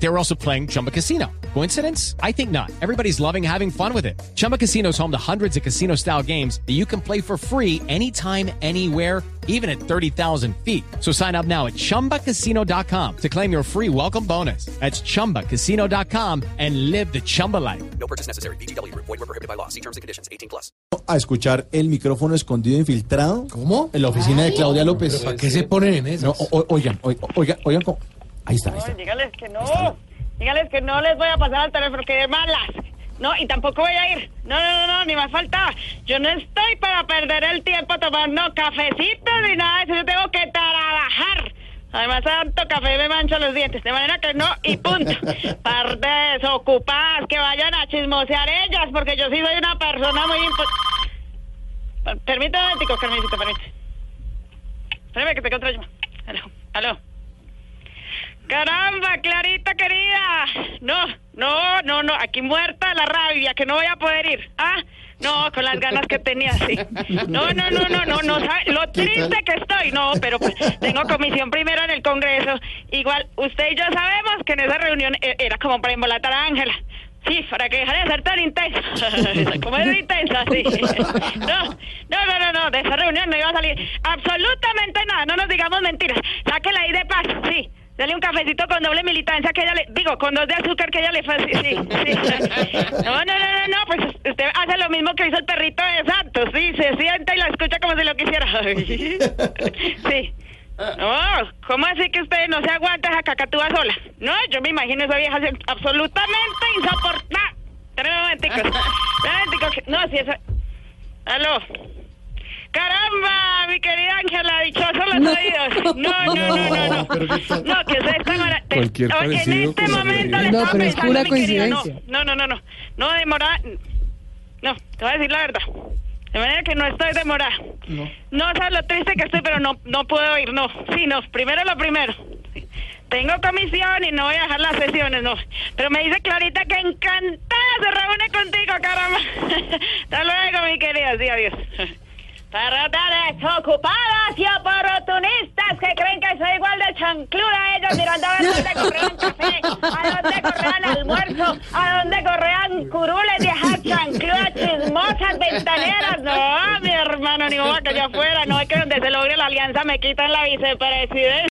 They were also playing Chumba Casino. Coincidence? I think not. Everybody's loving having fun with it. Chumba Casino is home to hundreds of casino style games that you can play for free anytime, anywhere, even at 30,000 feet. So sign up now at chumbacasino.com to claim your free welcome bonus. That's chumbacasino.com and live the Chumba life. No purchase necessary. BGW. Void were prohibited by law. See terms and conditions. 18 plus. a escuchar el micrófono escondido infiltrado. ¿Cómo? En la oficina de Claudia López. ¿Para qué se ponen en eso? No, o- o- oigan, oigan, oigan, oigan, cómo- ahí está, ahí está. Dígales que no. Dígales que no les voy a pasar al teléfono, que de malas. No, y tampoco voy a ir. No, no, no, no, ni más falta. Yo no estoy para perder el tiempo tomando cafecitos ni nada de eso. Yo tengo que trabajar. Además, tanto café me mancho los dientes. De manera que no, y punto. Par de desocupadas que vayan a chismosear ellas, porque yo sí soy una persona muy importante. Permítame un momentico, Carmencita, permítame. Espérame que te otra llamada. Aló, aló. Caramba, Clarita querida. No, no, no, no. Aquí muerta de la rabia, que no voy a poder ir. Ah, no, con las ganas que tenía, sí. No, no, no, no, no, no. ¿sabe? Lo triste que estoy. No, pero pues tengo comisión primero en el Congreso. Igual, usted y yo sabemos que en esa reunión e- era como para embolatar a Ángela. Sí, para que dejara de ser tan intensa. Como es intensa, sí. No, no, no, no, no, de esa reunión no iba a salir absolutamente nada, no nos digamos mentiras. Sáquela ahí de paz, sí. Dale un cafecito con doble militancia que ella le... Digo, con dos de azúcar que ella le fue... Sí, sí, sí. No, no, no, no, no, pues usted hace lo mismo que hizo el perrito de Santos, sí, se sienta y la escucha como si lo quisiera. Sí. No, ¿cómo así que usted no se aguanta esa cacatúa sola? No, yo me imagino esa vieja absolutamente insoportable. Tres momenticos. No, si eso... Aló. ¡Caramba! Mi los oídos. No, no, no, no, no. No, que usted está mara- te- Cualquier Oye, En parecido este con la momento le realidad. No, pero es pura no. coincidencia. No, no, no, no. No demora. No, te voy a decir la verdad. De manera que no estoy demorada. No. No sabes lo triste que estoy, pero no, no puedo ir, no. Sí, no. Primero lo primero. Tengo comisión y no voy a dejar las sesiones, no. Pero me dice Clarita que encantada se reúne contigo, caramba. Hasta luego, mi querida. Sí, adiós. Parrota desocupadas y oportunistas que creen que soy igual de chancluda ellos mirando a ver dónde correan café, a dónde correan almuerzo, a dónde correan curules, viejas chancludas chismosas, ventaneras. No, mi hermano, ni modo que yo fuera. No es que donde se logre la alianza me quitan la vicepresidencia.